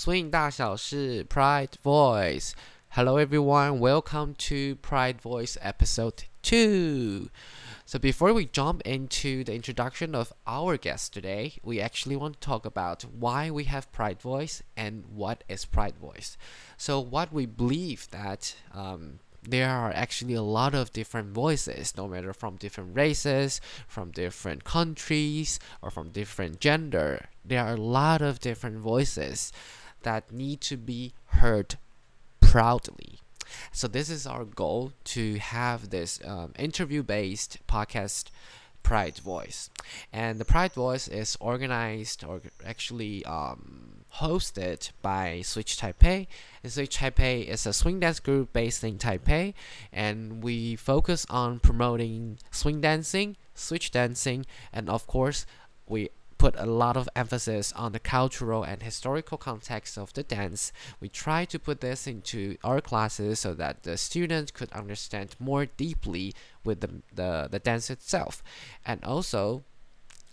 swing 大小事 Pride Voice. Hello everyone, welcome to Pride Voice episode 2. So before we jump into the introduction of our guest today, we actually want to talk about why we have Pride Voice and what is Pride Voice. So what we believe that um, there are actually a lot of different voices, no matter from different races, from different countries, or from different gender. There are a lot of different voices that need to be heard proudly. So this is our goal to have this um, interview-based podcast Pride Voice. And the Pride Voice is organized or actually um, hosted by Switch Taipei. And Switch Taipei is a swing dance group based in Taipei, and we focus on promoting swing dancing, switch dancing, and of course, we put a lot of emphasis on the cultural and historical context of the dance. We try to put this into our classes so that the students could understand more deeply with the, the, the dance itself. And also,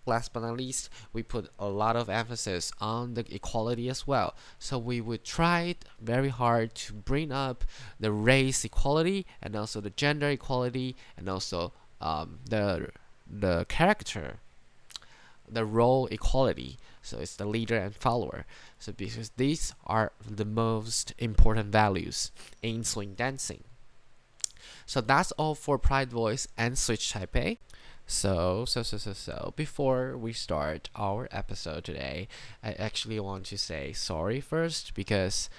last but not least, we put a lot of emphasis on the equality as well. So we would try very hard to bring up the race equality and also the gender equality and also um, the the character the role equality. So it's the leader and follower. So because these are the most important values in swing dancing. So that's all for Pride Voice and Switch Taipei. So, so, so, so, so, before we start our episode today, I actually want to say sorry first because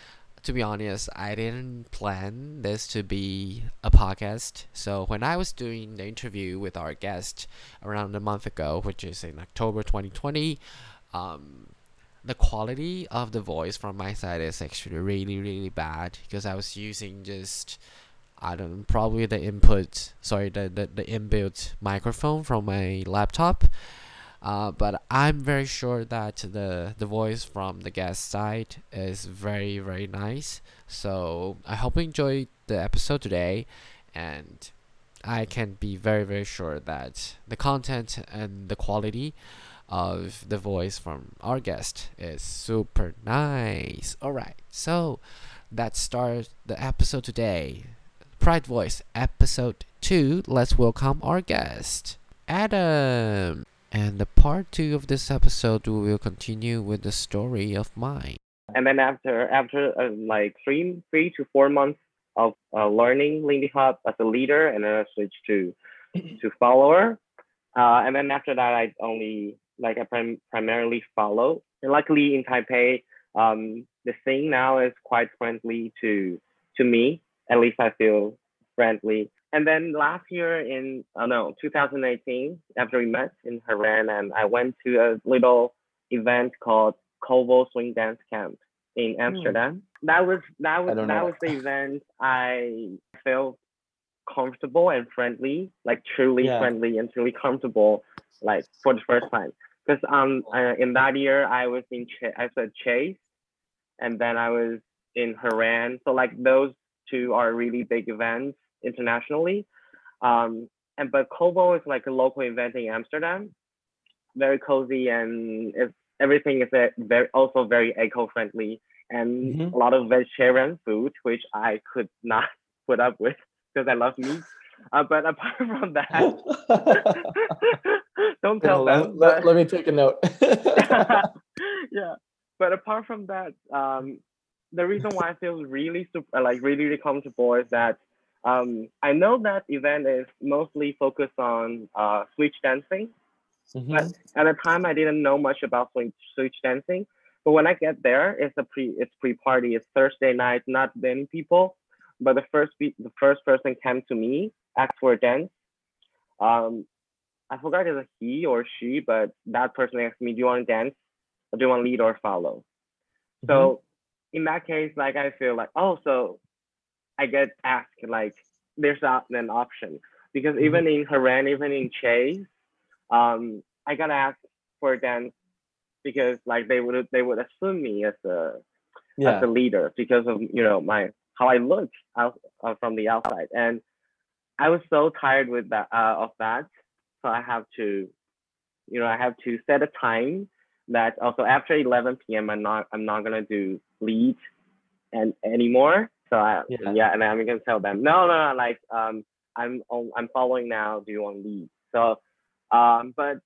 to be honest, I didn't plan this to be a podcast. So when I was doing the interview with our guest around a month ago, which is in October 2020, um, the quality of the voice from my side is actually really, really bad because I was using just I don't probably the input, sorry, the, the, the inbuilt microphone from my laptop. Uh, but I'm very sure that the the voice from the guest side is very very nice. So I hope you enjoyed the episode today, and I can be very very sure that the content and the quality of the voice from our guest is super nice. All right, so let's start the episode today. Pride Voice episode two. Let's welcome our guest, Adam. And the part two of this episode, we will continue with the story of mine. And then after after uh, like three three to four months of uh, learning Lindy Hop as a leader, and then I switched to to follower. Uh, and then after that, I only like I prim- primarily follow. And luckily in Taipei, um, the scene now is quite friendly to to me. At least I feel friendly and then last year in oh no 2018 after we met in Herräng and I went to a little event called Kovo Swing Dance Camp in hmm. Amsterdam. Mm. That was that was that know. was the event I felt comfortable and friendly, like truly yeah. friendly and truly comfortable, like for the first time. Because um uh, in that year I was in Ch- I said Chase, and then I was in Herräng. So like those two are really big events internationally. Um, and but Kovo is like a local event in Amsterdam, very cozy and it's everything is very also very eco-friendly and mm-hmm. a lot of vegetarian food, which I could not put up with because I love meat. Uh, but apart from that, don't tell let, them. Let, let, me take a note. yeah, but apart from that, um, the reason why I feel really super, like really, really comfortable is that um, I know that event is mostly focused on uh, switch dancing, mm-hmm. but at the time I didn't know much about switch switch dancing. But when I get there, it's a pre it's pre party. It's Thursday night, not many people, but the first be- the first person came to me asked for a dance. Um, I forgot if it's a he or she, but that person asked me, "Do you want to dance? Or do you want to lead or follow?" Mm-hmm. So in that case, like I feel like, oh, so I get asked like there's not an option because mm-hmm. even in Herräng, even in Chase, um, I got asked for a dance because like they would they would assume me as a yeah. as a leader because of you know my how I look out uh, from the outside and I was so tired with that uh, of that so I have to you know I have to set a time that also after 11 p.m. I'm not I'm not gonna do lead and anymore. So I, Yeah. yeah. and I'm gonna tell them no, no, no, like um I'm I'm following now. Do you want lead? So um but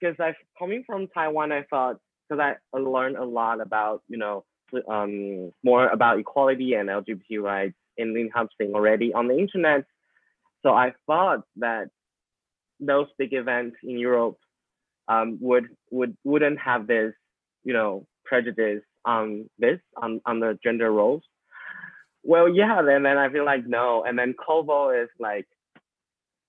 because I coming from Taiwan, I thought because I learned a lot about you know um more about equality and LGBT rights in Lindy Hop thing already on the internet. So I thought that those big events in Europe um, would would wouldn't have this you know prejudice on this on on the gender roles. Well, yeah, then then I feel like no, and then Kobo is like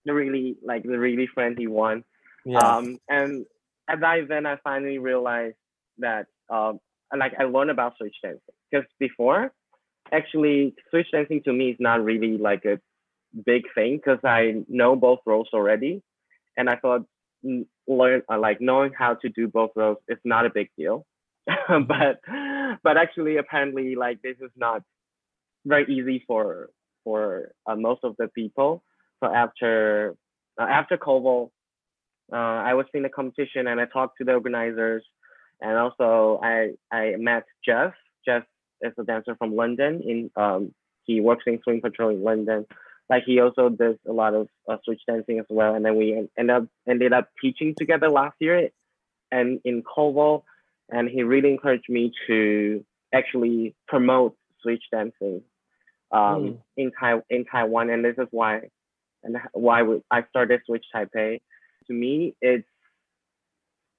the really like the really friendly one. Yeah. Um, and at that event, I finally realized that um, like I learned about switch dancing because before, actually, switch dancing to me is not really like a big thing because I know both roles already, and I thought mm, learn uh, like knowing how to do both roles is not a big deal. but but actually, apparently, like this is not very easy for for uh, most of the people. So after uh, after Koval, uh, I was in the competition and I talked to the organizers, and also I I met Jeff. Jeff is a dancer from London. In um, he works in Swing Patrol in London. Like he also does a lot of uh, switch dancing as well. And then we end up ended up teaching together last year, and in Koval, and he really encouraged me to actually promote switch dancing um, Mm. in Tai in Taiwan, and this is why and why we, I started Switch Taipei. To me, it's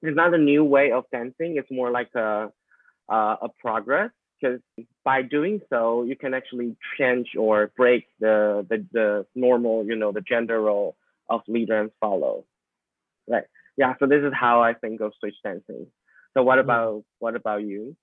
it's not a new way of dancing. It's more like a uh, a progress because by doing so, you can actually change or break the, the the normal, you know, the gender role of leader and follow. Right. Yeah. So this is how I think of switch dancing. So what about what about you?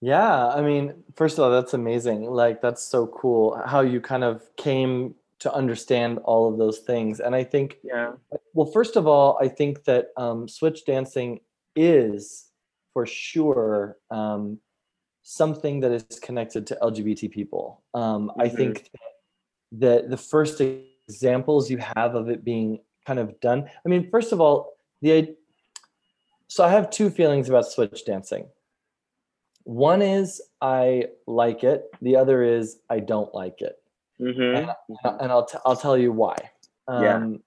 Yeah, I mean, first of all, that's amazing. Like, that's so cool how you kind of came to understand all of those things. And I think, Yeah. well, first of all, I think that um, switch dancing is for sure um, something that is connected to LGBT people. Um, I Mhm. think that the first examples you have of it being kind of done. I mean, first of all, the so I have two feelings about switch dancing. One is I like it. The other is I don't like it, Mm-hmm. and I'll t- I'll tell you why. Yeah. Um,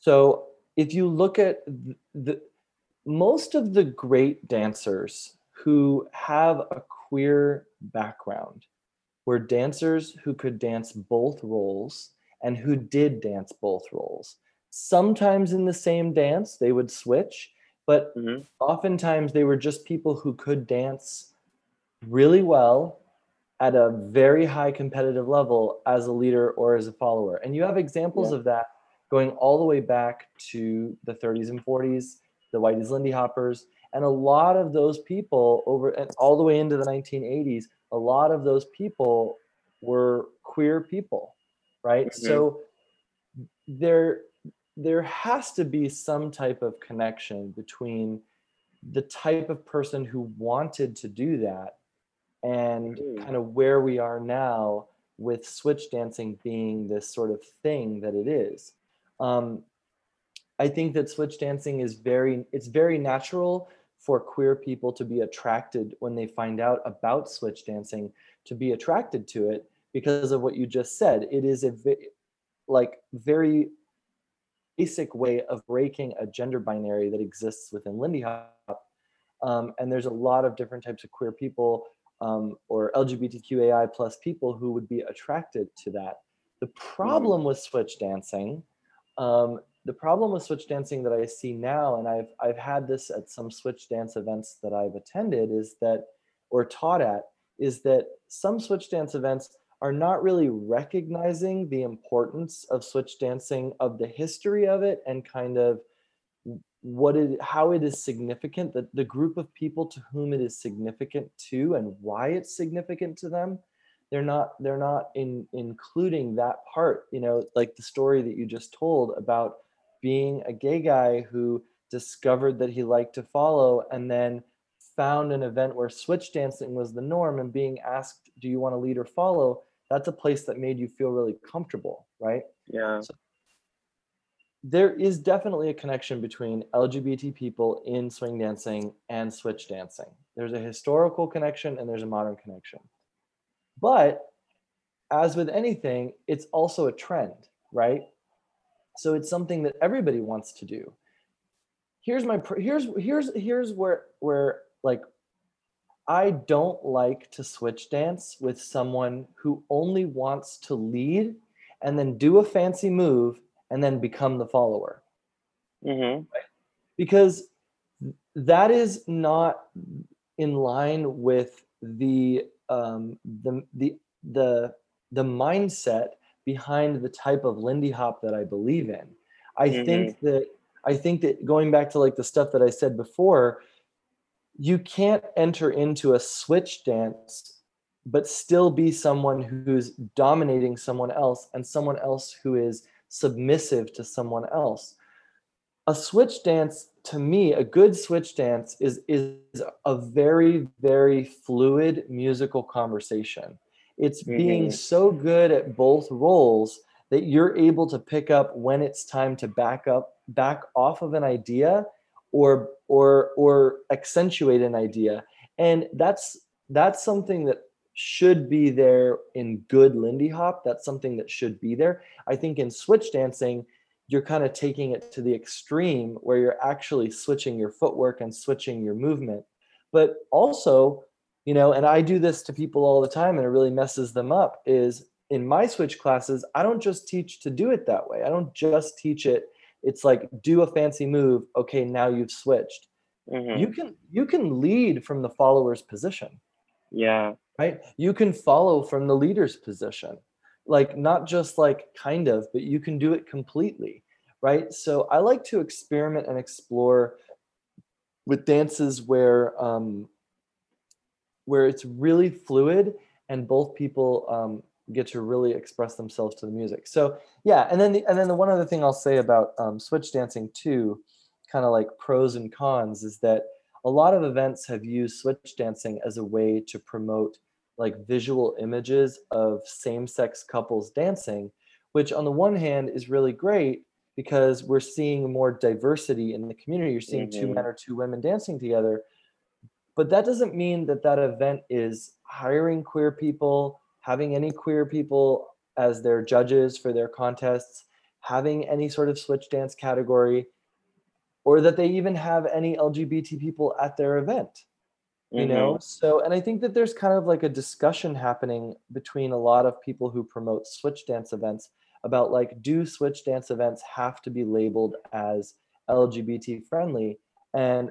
So if you look at the most of the great dancers who have a queer background were dancers who could dance both roles and who did dance both roles. Sometimes in the same dance they would switch, but hmm oftentimes they were just people who could dance really well at a very high competitive level as a leader or as a follower. And you have examples Yeah. of that going all the way back to the 30s and 40s, the Whitey's Lindy Hoppers, and a lot of those people over and all the way into the 1980s, a lot of those people were queer people, right? Mhm. So there there has to be some type of connection between the type of person who wanted to do that and Mhm. kind of where we are now with switch dancing being this sort of thing that it is um, i think that switch dancing is very it's very natural for queer people to be attracted when they find out about switch dancing to be attracted to it because of what you just said it is a ve- like very basic way of breaking a gender binary that exists within Lindy Hop. Um, and there's a lot of different types of queer people um, or LGBTQAI plus people who would be attracted to that. The problem with switch dancing, um, the problem with switch dancing that I see now, and I've I've had this at some switch dance events that I've attended, is that or taught at, is that some switch dance events are not really recognizing the importance of switch dancing of the history of it and kind of what it how it is significant that the group of people to whom it is significant to and why it's significant to them they're not they're not in including that part you know like the story that you just told about being a gay guy who discovered that he liked to follow and then found an event where switch dancing was the norm and being asked do you want to lead or follow that's a place that made you feel really comfortable right Yeah. There is definitely a connection between LGBT people in swing dancing and switch dancing. There's a historical connection and there's a modern connection. But as with anything, it's also a trend, right? So it's something that everybody wants to do. Here's my here's here's here's where where like I don't like to switch dance with someone who only wants to lead and then do a fancy move and then become the follower. Mm-hmm. Because that is not in line with the um, the the the the mindset behind the type of Lindy Hop that I believe in. I mm-hmm. think that I think that going back to like the stuff that I said before, you can't enter into a switch dance but still be someone who's dominating someone else and someone else who is submissive to someone else. A switch dance to me, a good switch dance is is a very very fluid musical conversation. It's mm-hmm. being so good at both roles that you're able to pick up when it's time to back up back off of an idea or or or accentuate an idea and that's that's something that should be there in good lindy hop. That's something that should be there. I think in switch dancing you're kind of taking it to the extreme where you're actually switching your footwork and switching your movement. But also you know and i do this to people all the time and it really messes them up is in my switch classes i don't just teach to do it that way. I don't just teach it. It's like do a fancy move. Okay now you've switched. Mm-hmm. you can you can lead from the follower's position. Yeah right you can follow from the leader's position like not just like kind of but you can do it completely right so i like to experiment and explore with dances where um where it's really fluid and both people um, get to really express themselves to the music. So yeah, and then the, and then the one other thing I'll say about um, switch dancing too, kind of like pros and cons, is that a lot of events have used switch dancing as a way to promote like visual images of same-sex couples dancing, which on the one hand is really great because we're seeing more diversity in the community. You're seeing mm-hmm. two men or two women dancing together but that doesn't mean that that event is hiring queer people having any queer people as their judges for their contests having any sort of switch dance category or that they even have any lgbt people at their event you mm-hmm. know so and i think that there's kind of like a discussion happening between a lot of people who promote switch dance events about like do switch dance events have to be labeled as lgbt friendly and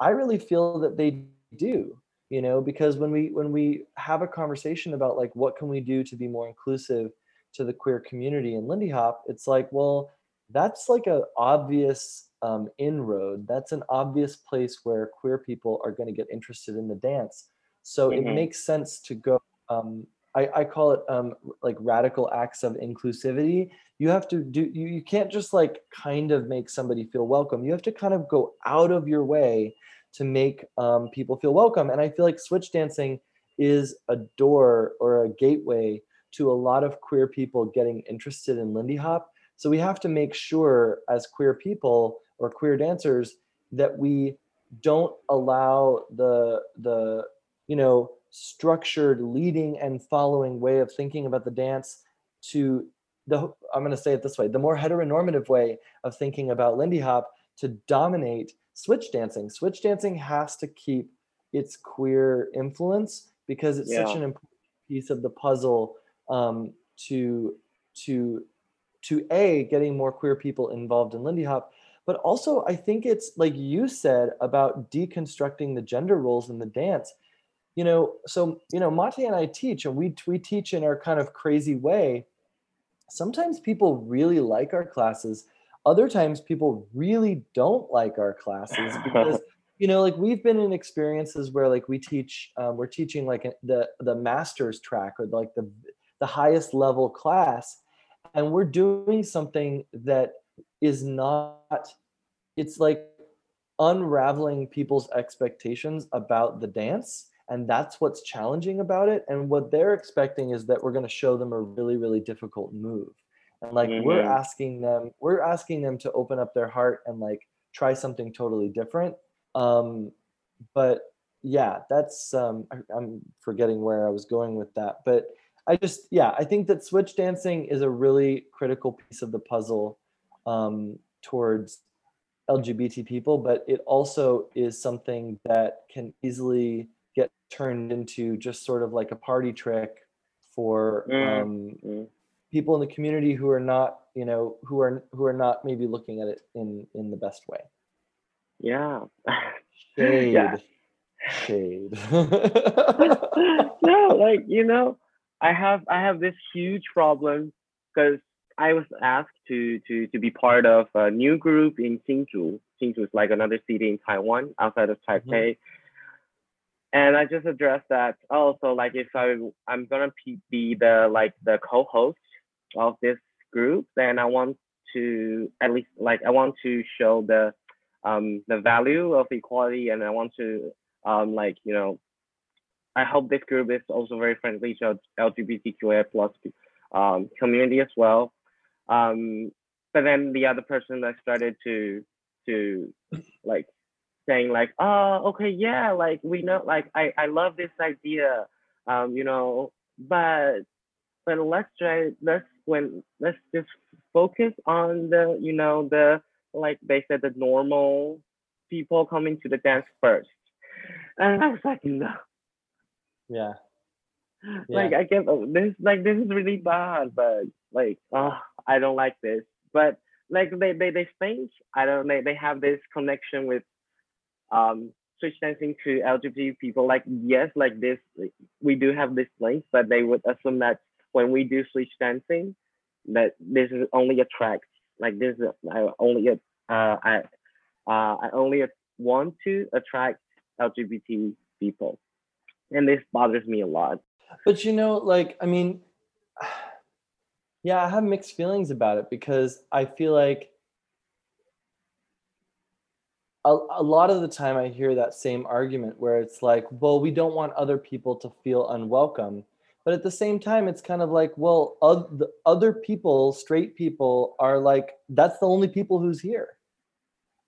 i really feel that they do you know because when we when we have a conversation about like what can we do to be more inclusive to the queer community in lindy hop it's like well that's like a obvious um, inroad that's an obvious place where queer people are going to get interested in the dance so mm-hmm. it makes sense to go um, I, I, call it um, like radical acts of inclusivity you have to do you, you can't just like kind of make somebody feel welcome you have to kind of go out of your way to make um, people feel welcome. And I feel like switch dancing is a door or a gateway to a lot of queer people getting interested in Lindy Hop. So we have to make sure as queer people or queer dancers that we don't allow the the you know structured leading and following way of thinking about the dance to the I'm going to say it this way the more heteronormative way of thinking about Lindy Hop to dominate switch dancing. Switch dancing has to keep its queer influence because it's yeah. such an important piece of the puzzle um, to to to a getting more queer people involved in Lindy Hop, but also I think it's like you said about deconstructing the gender roles in the dance. You know, so you know, Mate and I teach, and we we teach in our kind of crazy way. Sometimes people really like our classes other times people really don't like our classes because you know like we've been in experiences where like we teach um, we're teaching like the the master's track or like the the highest level class and we're doing something that is not it's like unraveling people's expectations about the dance and that's what's challenging about it and what they're expecting is that we're going to show them a really really difficult move and like we're Mhm. asking them we're asking them to open up their heart and like try something totally different um but yeah that's um I, i'm forgetting where i was going with that but i just yeah i think that switch dancing is a really critical piece of the puzzle um towards lgbt people but it also is something that can easily get turned into just sort of like a party trick for Mm. um Mm. people in the community who are not you know who are who are not maybe looking at it in in the best way Yeah. shade Yeah. shade no, like you know, I have I have this huge problem because I was asked to to to be part of a new group in Hsinchu. Hsinchu is like another city in Taiwan outside of Taipei. And I just addressed that. Oh, so like if I I'm gonna be the like the co-host of this group, then I want to at least like I want to show the um the value of equality, and I want to um like you know I hope this group is also very friendly to LGBTQIA plus um, community as well. Um, but then the other person that started to to like saying like, oh, okay, yeah, like we know, like I I love this idea, um, you know, but but let's try let's when let's just focus on the you know the like they said the normal people coming to the dance first, and I was like no. Yeah. Like I get oh, this like this is really bad, but like oh I don't like this. But like they they, they think I don't they, they have this connection with um switch dancing to LGBT people. Like yes, like this we do have this link, but they would assume that when we do switch dancing, that this is only attract like this is I only uh I uh I only want to attract LGBT people. And this bothers me a lot. but you know like i mean yeah i have mixed feelings about it because i feel like a, a lot of the time i hear that same argument where it's like well we don't want other people to feel unwelcome but at the same time it's kind of like well oth- the other people straight people are like that's the only people who's here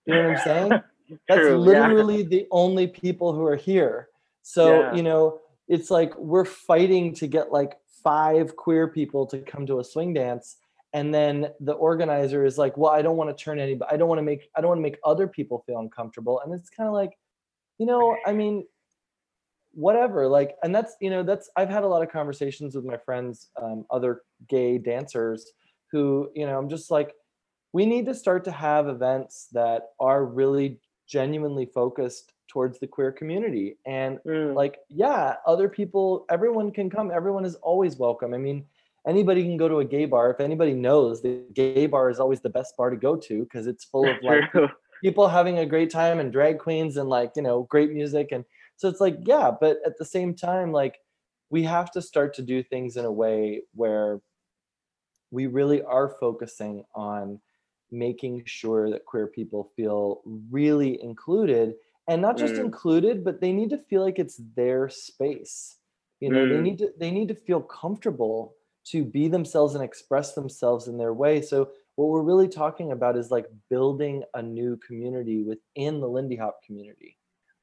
you know what i'm saying that's True, yeah. literally the only people who are here so Yeah. you know it's like we're fighting to get like five queer people to come to a swing dance and then the organizer is like well i don't want to turn anybody i don't want to make i don't want to make other people feel uncomfortable and it's kind of like you know i mean whatever like and that's you know that's i've had a lot of conversations with my friends um, other gay dancers who you know i'm just like we need to start to have events that are really genuinely focused towards the queer community. And Mm, like yeah other people everyone can come. Everyone is always welcome. I mean anybody can go to a gay bar. If anybody knows the gay bar is always the best bar to go to because it's full of like people having a great time and drag queens and like you know great music. And so it's like yeah but at the same time like we have to start to do things in a way where we really are focusing on making sure that queer people feel really included and not just Mm. included but they need to feel like it's their space you know they Mm. need to they need to feel comfortable to be themselves and express themselves in their way so what we're really talking about is like building a new community within the lindy hop community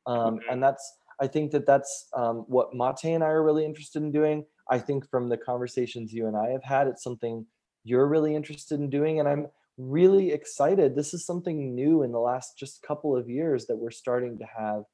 um, Mhm. and that's i think that that's um, what mate and i are really interested in doing i think from the conversations you and i have had it's something you're really interested in doing and i'm really excited. This is something new in the last just couple of years that we're starting to have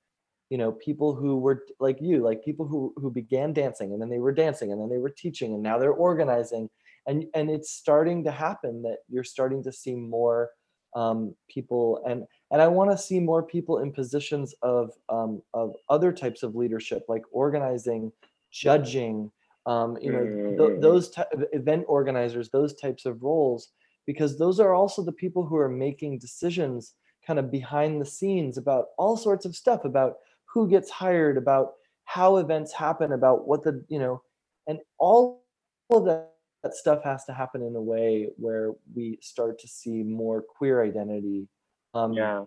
you know people who were like you like people who who began dancing and then they were dancing and then they were teaching and now they're organizing. And and it's starting to happen that you're starting to see more um, people and and I want to see more people in positions of um, of other types of leadership like organizing, judging, um, you know th- Mm. those ty- event organizers, those types of roles because those are also the people who are making decisions kind of behind the scenes about all sorts of stuff about who gets hired about how events happen about what the you know and all of that, that stuff has to happen in a way where we start to see more queer identity um, yeah.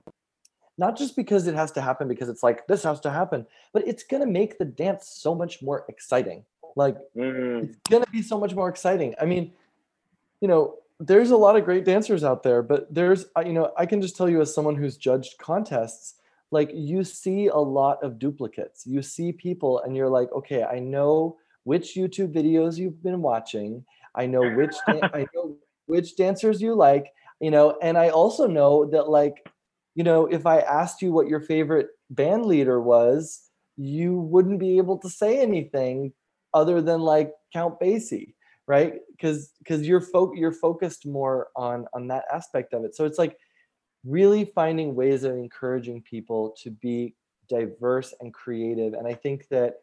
not just because it has to happen because it's like this has to happen but it's going to make the dance so much more exciting. Like Mm, it's going to be so much more exciting. I mean you know there's a lot of great dancers out there, but there's uh, you know I can just tell you as someone who's judged contests, like you see a lot of duplicates. You see people, and you're like, okay, I know which YouTube videos you've been watching. I know which I know which dancers you like, you know, and I also know that like, you know, if I asked you what your favorite band leader was, you wouldn't be able to say anything other than like Count Basie, right? Because because you're fo- you're focused more on on that aspect of it. So it's like really finding ways of encouraging people to be diverse and creative. And I think that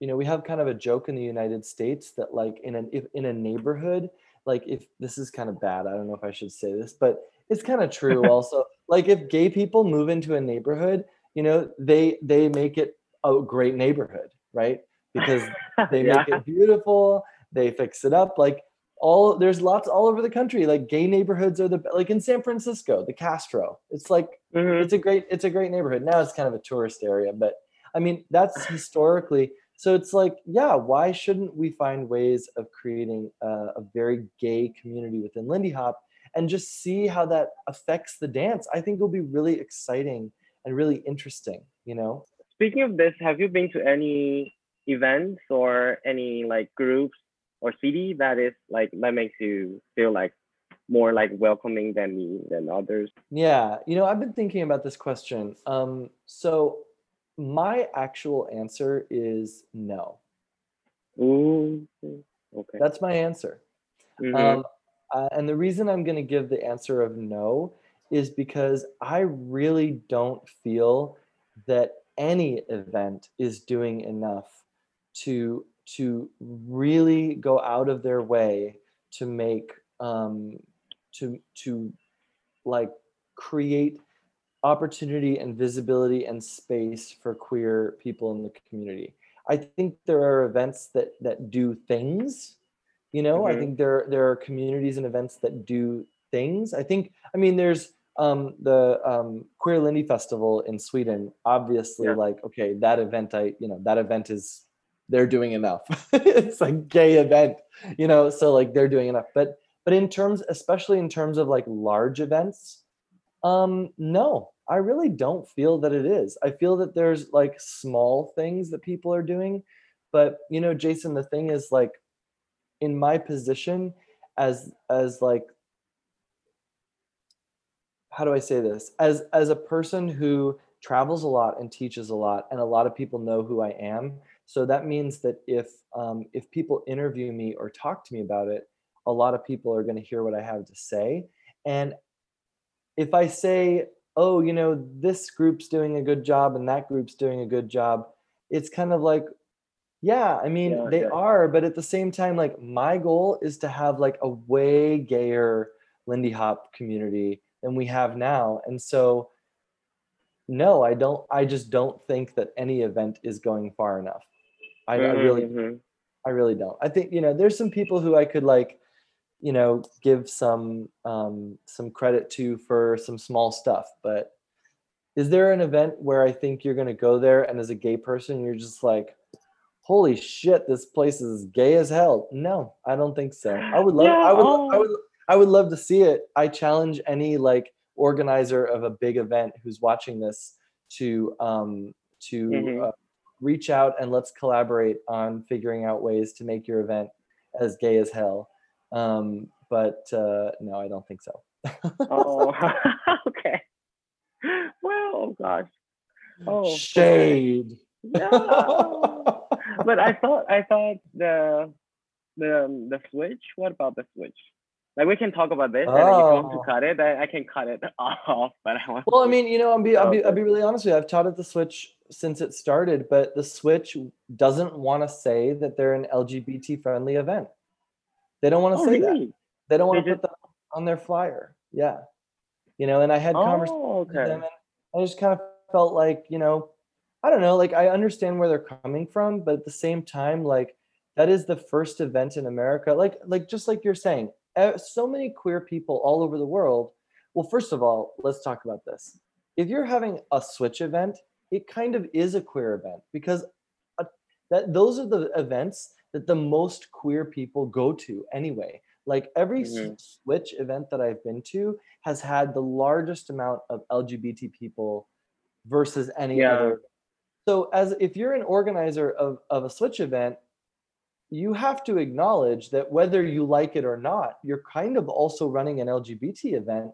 you know we have kind of a joke in the United States that like in an if in a neighborhood, like if this is kind of bad, I don't know if I should say this, but it's kind of true also. like if gay people move into a neighborhood, you know, they they make it a great neighborhood, right? Because they yeah. make it beautiful, they fix it up. Like all there's lots all over the country. Like gay neighborhoods are the like in San Francisco the Castro. It's like mm-hmm. it's a great it's a great neighborhood. Now it's kind of a tourist area but I mean that's historically so it's like yeah why shouldn't we find ways of creating a, a very gay community within Lindy Hop and just see how that affects the dance? I think will be really exciting and really interesting you know? Speaking of this have you been to any events or any like groups or city that is like that makes you feel like more like welcoming than me than others? Yeah you know i've been thinking about this question um so my actual answer is no. Ooh, okay. That's my answer. Mm-hmm. um uh, and the reason i'm going to give the answer of no is because i really don't feel that any event is doing enough to to really go out of their way to make um, to to like create opportunity and visibility and space for queer people in the community. I think there are events that that do things. You know, mm-hmm. I think there there are communities and events that do things. I think I mean there's um, the um, Queer Lindy Festival in Sweden. Obviously, yeah. like okay, that event I you know that event is they're doing enough. it's a gay event, you know, so like they're doing enough. But but in terms, especially in terms of like large events, um, no, I really don't feel that it is. I feel that there's like small things that people are doing. But you know, Jason, the thing is like in my position as as like how do I say this? As as a person who travels a lot and teaches a lot and a lot of people know who I am so that means that if um, if people interview me or talk to me about it, a lot of people are going to hear what I have to say. And if I say, "Oh, you know, this group's doing a good job and that group's doing a good job," it's kind of like, yeah, I mean, yeah, they are, but at the same time, like my goal is to have like a way gayer Lindy Hop community than we have now, and so no, I don't. I just don't think that any event is going far enough. I, mm-hmm. I really, mm-hmm. I really don't. I think you know, there's some people who I could like, you know, give some um, some credit to for some small stuff. But is there an event where I think you're going to go there and as a gay person, you're just like, holy shit, this place is gay as hell? No, I don't think so. I would love, yeah, I would, oh. I would, I would love to see it. I challenge any like organizer of a big event who's watching this to um to mm-hmm. uh, reach out and let's collaborate on figuring out ways to make your event as gay as hell. Um, but uh, no, I don't think so. oh, okay. Well, oh gosh. Oh, shade. No. but I thought I thought the the the switch. What about the switch? Like we can talk about this, oh. and if you want to oh. cut it, I, I can cut it off. But I want. Well, I mean, you know, I'll be, I'll be, I'll be really honest with you. I've taught at the Switch since it started, but the Switch doesn't want to say that they're an LGBT friendly event. They don't want to oh, say really? that. They don't want to put that on their flyer. Yeah, you know. And I had oh, conversations okay. with them, and I just kind of felt like, you know, I don't know, like I understand where they're coming from, but at the same time, like that is the first event in America. Like, like just like you're saying, so many queer people all over the world. Well, first of all, let's talk about this. If you're having a switch event, it kind of is a queer event because uh, that those are the events that the most queer people go to anyway. Like every Mhm. Switch event that I've been to has had the largest amount of LGBT people versus any Yeah. other. So as if you're an organizer of, of a Switch event, you have to acknowledge that whether you like it or not, you're kind of also running an LGBT event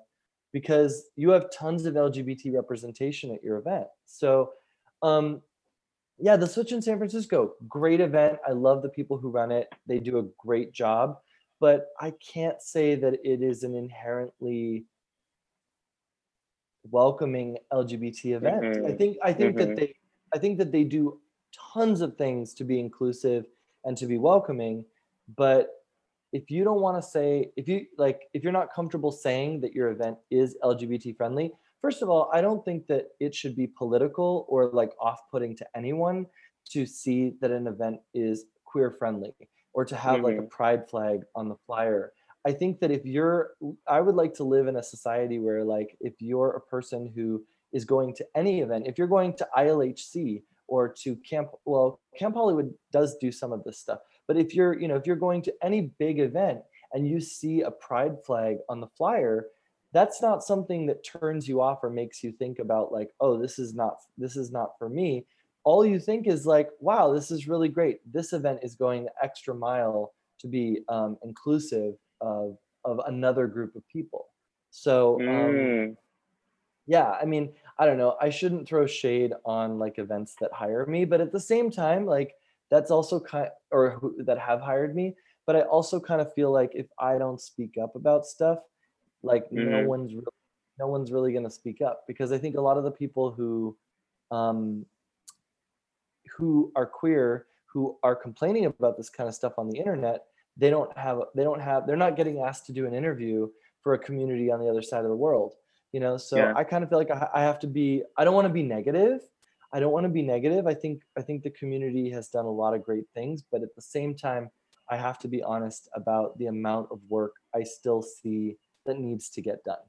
because you have tons of LGBT representation at your event. So, um, yeah, the Switch in San Francisco, great event. I love the people who run it. They do a great job, but I can't say that it is an inherently welcoming LGBT event. I Mhm. think I think Mhm. that they I think that they do tons of things to be inclusive and to be welcoming, but if you don't want to say if you like if you're not comfortable saying that your event is LGBT friendly, first of all, I don't think that it should be political or like off-putting to anyone to see that an event is queer friendly or to have like a Mhm. pride flag on the flyer. I think that if you're I would like to live in a society where like if you're a person who is going to any event, if you're going to ILHC or to Camp well, Camp Hollywood does do some of this stuff. But if you're, you know, if you're going to any big event and you see a pride flag on the flyer, that's not something that turns you off or makes you think about like, oh, this is not this is not for me. All you think is like, wow, this is really great. This event is going the extra mile to be um, inclusive of of another group of people. So um, Mm. Yeah i mean i don't know i shouldn't throw shade on like events that hire me but at the same time like that's also kind or who, that have hired me but i also kind of feel like if i don't speak up about stuff like no Mhm. one's really, no one's really going to speak up because i think a lot of the people who um who are queer who are complaining about this kind of stuff on the internet they don't have they don't have they're not getting asked to do an interview for a community on the other side of the world you know so Yeah. i kind of feel like I, I have to be i don't want to be negative i don't want to be negative i think i think the community has done a lot of great things but at the same time i have to be honest about the amount of work i still see that needs to get done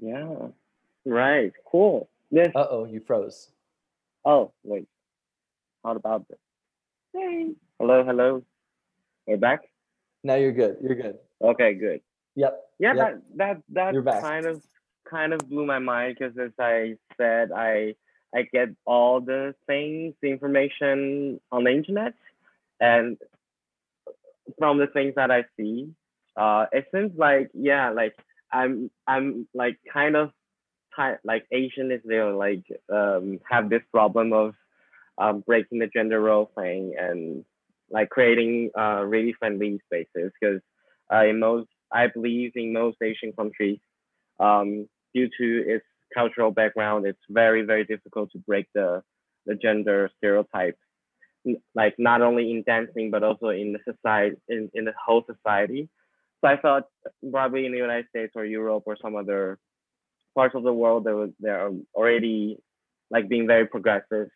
Yeah. Right. Cool. Yes. uh-oh you froze Oh, wait. How about this? Hey. Hello, hello. We're back? now you're good you're good Okay, good. yep Yeah, Yep. that that that kind of kind of blew my mind because as I said, I I get all the things, the information on the internet, and from the things that I see, uh, it seems like yeah, like I'm I'm like kind of ti- like Asian is there like um have this problem of um breaking the gender role thing and like creating uh really friendly spaces because uh, in most I believe in most Asian countries, um, due to its cultural background, it's very, very difficult to break the, the gender stereotype, like not only in dancing, but also in the society, in, in the whole society. So I thought probably in the United States or Europe or some other parts of the world, there are already like being very progressive.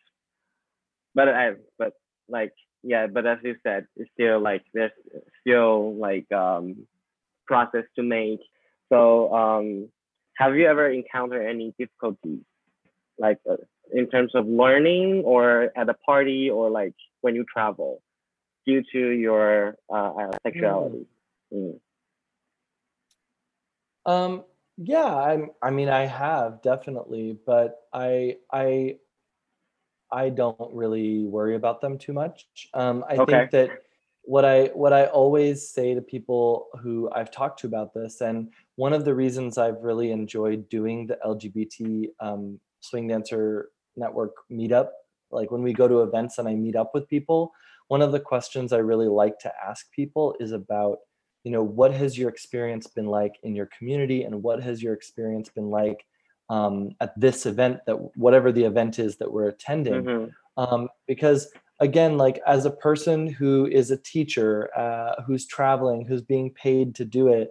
But I, but like, yeah, but as you said, it's still like, there's still like, um, process to make. So, um, have you ever encountered any difficulties, like uh, in terms of learning or at a party or like when you travel, due to your uh, uh, sexuality? Mm. Um, yeah, I'm, I mean, I have definitely, but I, I, I don't really worry about them too much. Um, I Okay. think that what I, what I always say to people who I've talked to about this, and one of the reasons I've really enjoyed doing the LGBT um, swing dancer network meetup, like when we go to events and I meet up with people, one of the questions I really like to ask people is about you know what has your experience been like in your community and what has your experience been like um, at this event that whatever the event is that we're attending Mhm. um, because again like as a person who is a teacher uh, who's traveling who's being paid to do it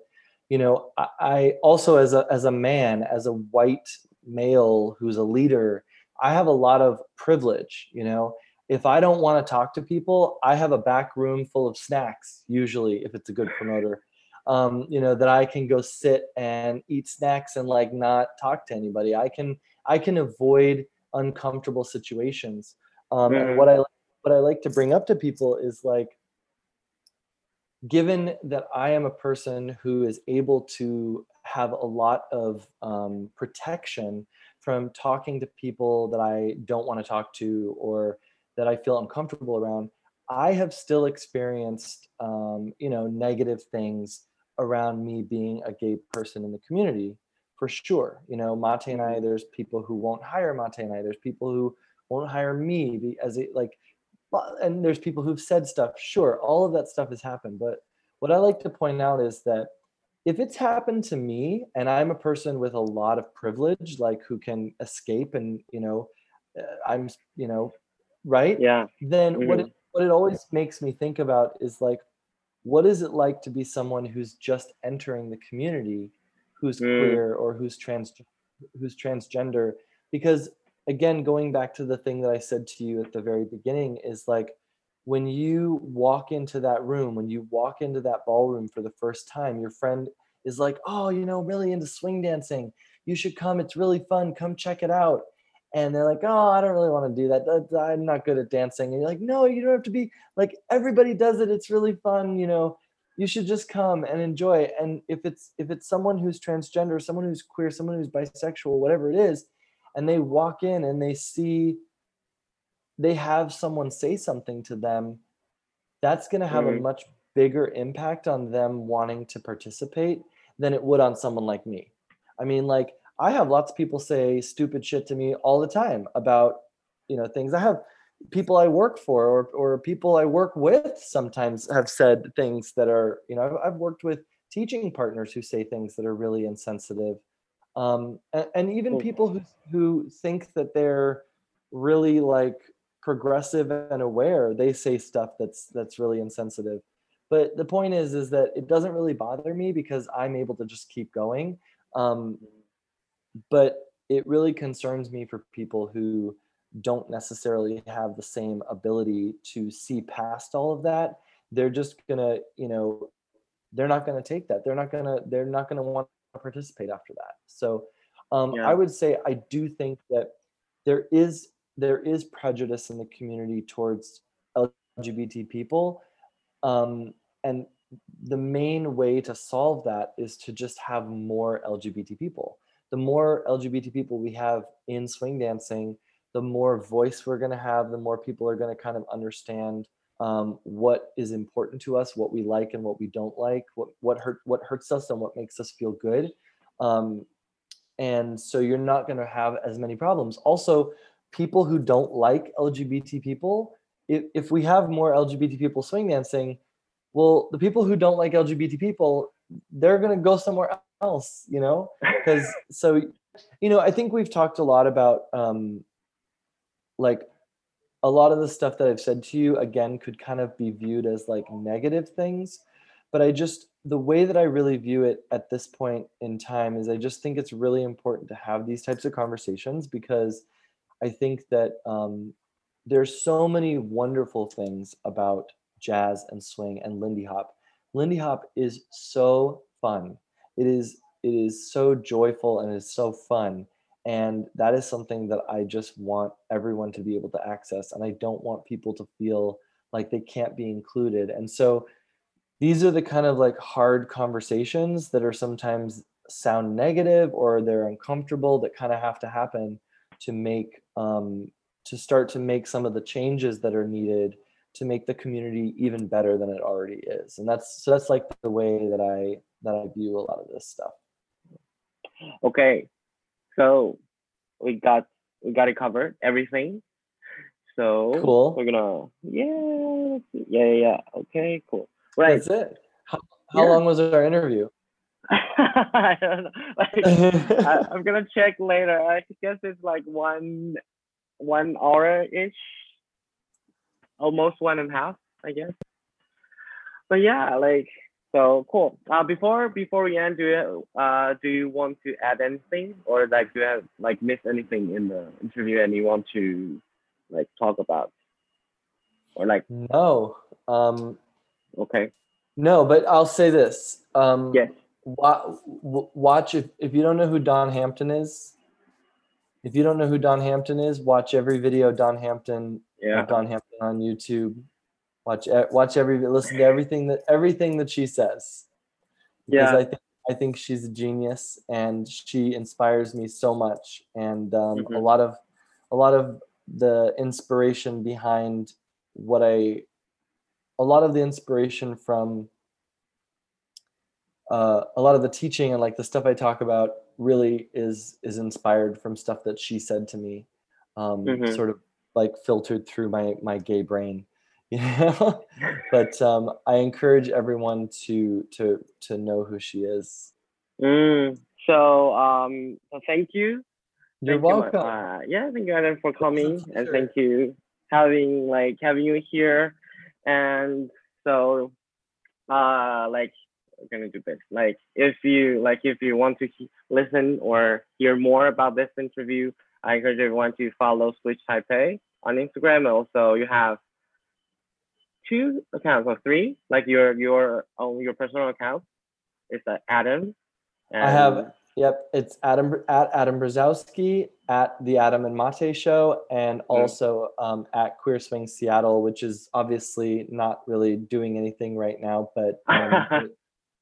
you know I, I also as a as a man as a white male who's a leader i have a lot of privilege you know if I don't want to talk to people, I have a back room full of snacks, usually, if it's a good promoter, um, you know, that I can go sit and eat snacks and like not talk to anybody. I can I can avoid uncomfortable situations. Um, And what I what I like to bring up to people is like given that I am a person who is able to have a lot of um, protection from talking to people that I don't want to talk to or that I feel uncomfortable around, I have still experienced, um, you know, negative things around me being a gay person in the community, for sure. You know, Mate and I, there's people who won't hire Mate and I. There's people who won't hire me as a like, and there's people who've said stuff. Sure, all of that stuff has happened. But what I like to point out is that if it's happened to me, and I'm a person with a lot of privilege, like who can escape, and you know, uh, I'm, you know, right? Yeah. Then Mhm. what it, what it always makes me think about is like, what is it like to be someone who's just entering the community, who's Mm. queer or who's trans, who's transgender? Because again, going back to the thing that I said to you at the very beginning is like, when you walk into that room, when you walk into that ballroom for the first time, your friend is like, "Oh, you know, really into swing dancing. You should come. It's really fun. Come check it out." and they're like, "Oh, I don't really want to do that. I'm not good at dancing." And you're like, "No, you don't have to be like everybody does it. It's really fun, you know. You should just come and enjoy." And if it's if it's someone who's transgender, someone who's queer, someone who's bisexual, whatever it is, and they walk in and they see they have someone say something to them, that's going to have a Mhm. much bigger impact on them wanting to participate than it would on someone like me. I mean, like I have lots of people say stupid shit to me all the time about, you know, things. I have people I work for or or people I work with sometimes have said things that are, you know, I've, I've worked with teaching partners who say things that are really insensitive. Um, and, and even people who who think that they're really like progressive and aware, they say stuff that's that's really insensitive. But the point is, is that it doesn't really bother me because I'm able to just keep going. Um, but it really concerns me for people who don't necessarily have the same ability to see past all of that they're just gonna you know they're not gonna take that they're not gonna they're not gonna want participate after that so um, Yeah. i would say i do think that there is there is prejudice in the community towards lgbt people um, and the main way to solve that is to just have more lgbt people the more LGBT people we have in swing dancing, the more voice we're going to have, the more people are going to kind of understand um, what is important to us, what we like and what we don't like, what what hurt what hurts us and what makes us feel good. Um, and so you're not going to have as many problems. Also, people who don't like LGBT people, if, if we have more LGBT people swing dancing, well, the people who don't like LGBT people, they're going to go somewhere else, you know? because so you know i think we've talked a lot about um like a lot of the stuff that i've said to you again could kind of be viewed as like negative things but i just the way that i really view it at this point in time is i just think it's really important to have these types of conversations because i think that um there's so many wonderful things about jazz and swing and lindy hop. Lindy hop is so fun. It is it is so joyful and it's so fun and that is something that i just want everyone to be able to access and i don't want people to feel like they can't be included. And so these are the kind of like hard conversations that are sometimes sound negative or they're uncomfortable that kind of have to happen to make um, to start to make some of the changes that are needed to make the community even better than it already is. And that's so that's like the way that i that i view a lot of this stuff. Okay, so we got we got it covered, everything. So Cool. We're gonna yeah yeah yeah yeah. Okay, cool. Right. that's it how, how Yeah. long was our interview I don't know. Like, I, I'm gonna check later. I guess it's like one one hour ish, almost one and a half, I guess. But yeah, like so cool. Uh, before before we end, do you uh do you want to add anything? Or like do you have like miss anything in the interview and you want to like talk about? Or like no um okay. no but i'll say this um yes. wa- watch if, if you don't know who Dawn Hampton is if you don't know who Dawn Hampton is watch every video Dawn Hampton yeah. Dawn Hampton on youtube Watch watch every listen to everything that everything that she says. Because Yeah. I think I think she's a genius and she inspires me so much. And um, a Mhm. lot of a lot of the inspiration behind what I a lot of the inspiration from uh, a lot of the teaching and like the stuff I talk about really is is inspired from stuff that she said to me, um, Mhm. sort of like filtered through my my gay brain, you know. but um, I encourage everyone to to to know who she is. Mm, so um, so thank you. You're Thank you, welcome. uh, yeah, thank you, Adam, for coming, and thank you having like having you here. And so, uh, like we're gonna do this. Like, if you like, if you want to he- listen or hear more about this interview, I encourage everyone to follow Switch Taipei on Instagram. And also, you have two accounts or three, like your your own your personal account. It's uh, Adam. I have yep, it's Adam at Adam Brzezowski at the Adam and Mate Show, and also um, at Queer Swing Seattle, which is obviously not really doing anything right now, but um,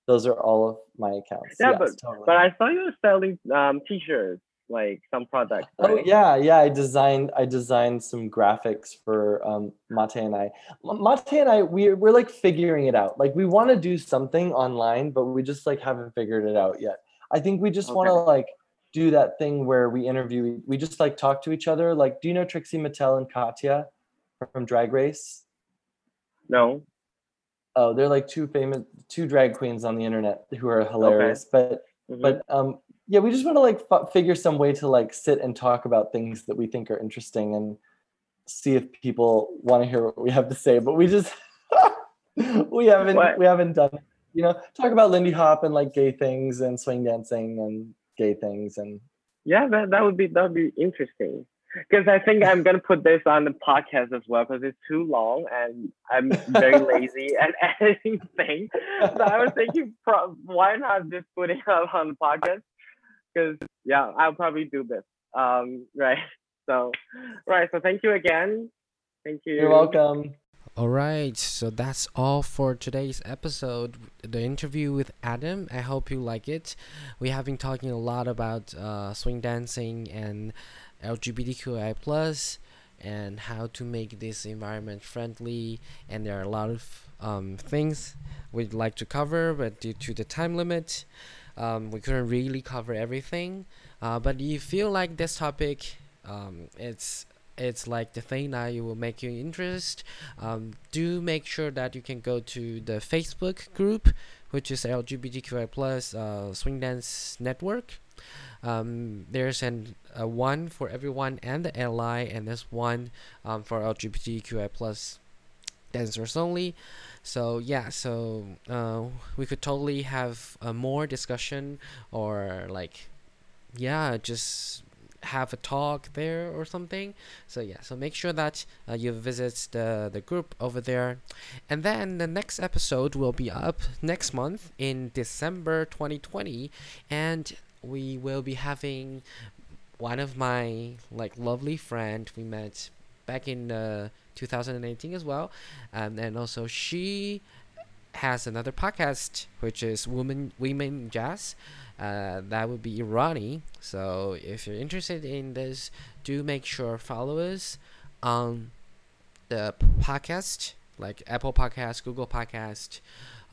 those are all of my accounts. Yeah, yes, but- totally. But I saw you selling um t-shirts, like some products. Oh yeah, yeah. I designed I designed some graphics for um, Mate and I. Mate and I we're we're like figuring it out. Like we want to do something online, but we just like haven't figured it out yet. I think we just want to like do that thing where we interview. We just like talk to each other. Like, do you know Trixie Mattel and Katya from Drag Race? No. Oh, they're like two famous two drag queens on the internet who are hilarious. But Mhm. but um yeah we just want to like f- figure some way to like sit and talk about things that we think are interesting and see if people want to hear what we have to say but we just we haven't What? we haven't done it. you know talk about lindy hop and like gay things and swing dancing and gay things and yeah, that that would be that would be interesting. Because I think I'm gonna put this on the podcast as well because it's too long and I'm very lazy at editing things. So I was thinking, why not just put it up on the podcast? Because yeah, I'll probably do this. Um, right. So, right. So thank you again. Thank you. you're welcome Alright, so that's all for today's episode. The interview with Adam. I hope you like it. We have been talking a lot about uh, swing dancing and LGBTQI plus and how to make this environment friendly. And there are a lot of um, things we'd like to cover, but due to the time limit, um, we couldn't really cover everything. Uh, but you feel like this topic, um, it's it's like the thing that you will make you interest um, do make sure that you can go to the facebook group which is lgbtqi plus uh, swing dance network um, there's an one for everyone and the ally and there's one um, for lgbtqi plus dancers only so yeah so uh, we could totally have a more discussion or like yeah just have a talk there or something. So yeah so make sure that uh, you visit the the group over there. And then the next episode will be up next month in december 2020 and we will be having one of my like lovely friend we met back in uh, 2018 as well um, and also she has another podcast which is women women jazz uh, that would be Ronnie. So if you're interested in this, do make sure follow us on the podcast, like Apple Podcast, Google Podcast,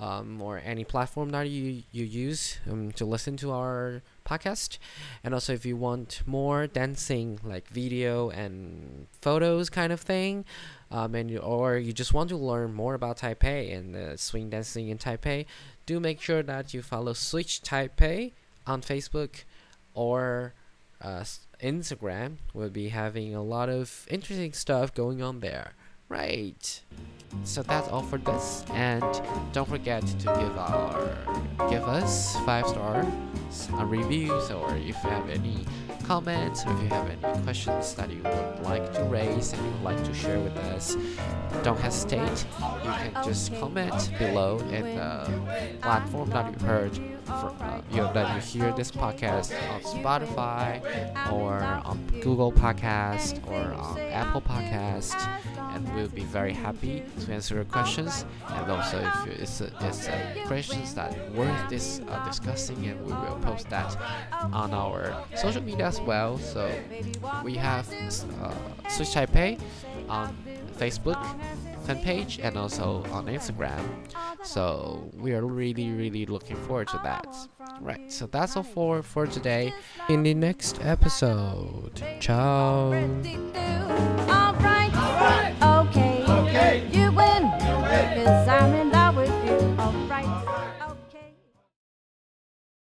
um, or any platform that you you use um, to listen to our podcast. And also, if you want more dancing, like video and photos kind of thing, um, and you, or you just want to learn more about Taipei and uh, swing dancing in Taipei, do make sure that you follow Switch Taipei on Facebook or uh, Instagram. We'll be having a lot of interesting stuff going on there. Right. So that's all for this, and don't forget to give our give us five stars on reviews, or if you have any comments or if you have any questions that you would like to raise and you would like to share with us, don't hesitate. You can just comment below in the platform that you heard for, uh, you know, that you hear this podcast on Spotify or on Google Podcast or on Apple Podcast and we'll be very happy to answer your questions. And also, if it's a, it's a questions that worth this uh, discussing, and we will post that on our social media as well. So we have uh, Switch Taipei on Facebook fan page and also on Instagram. So we are really, really looking forward to that. Right. So that's all for for today. In the next episode, ciao. cause I'm in love.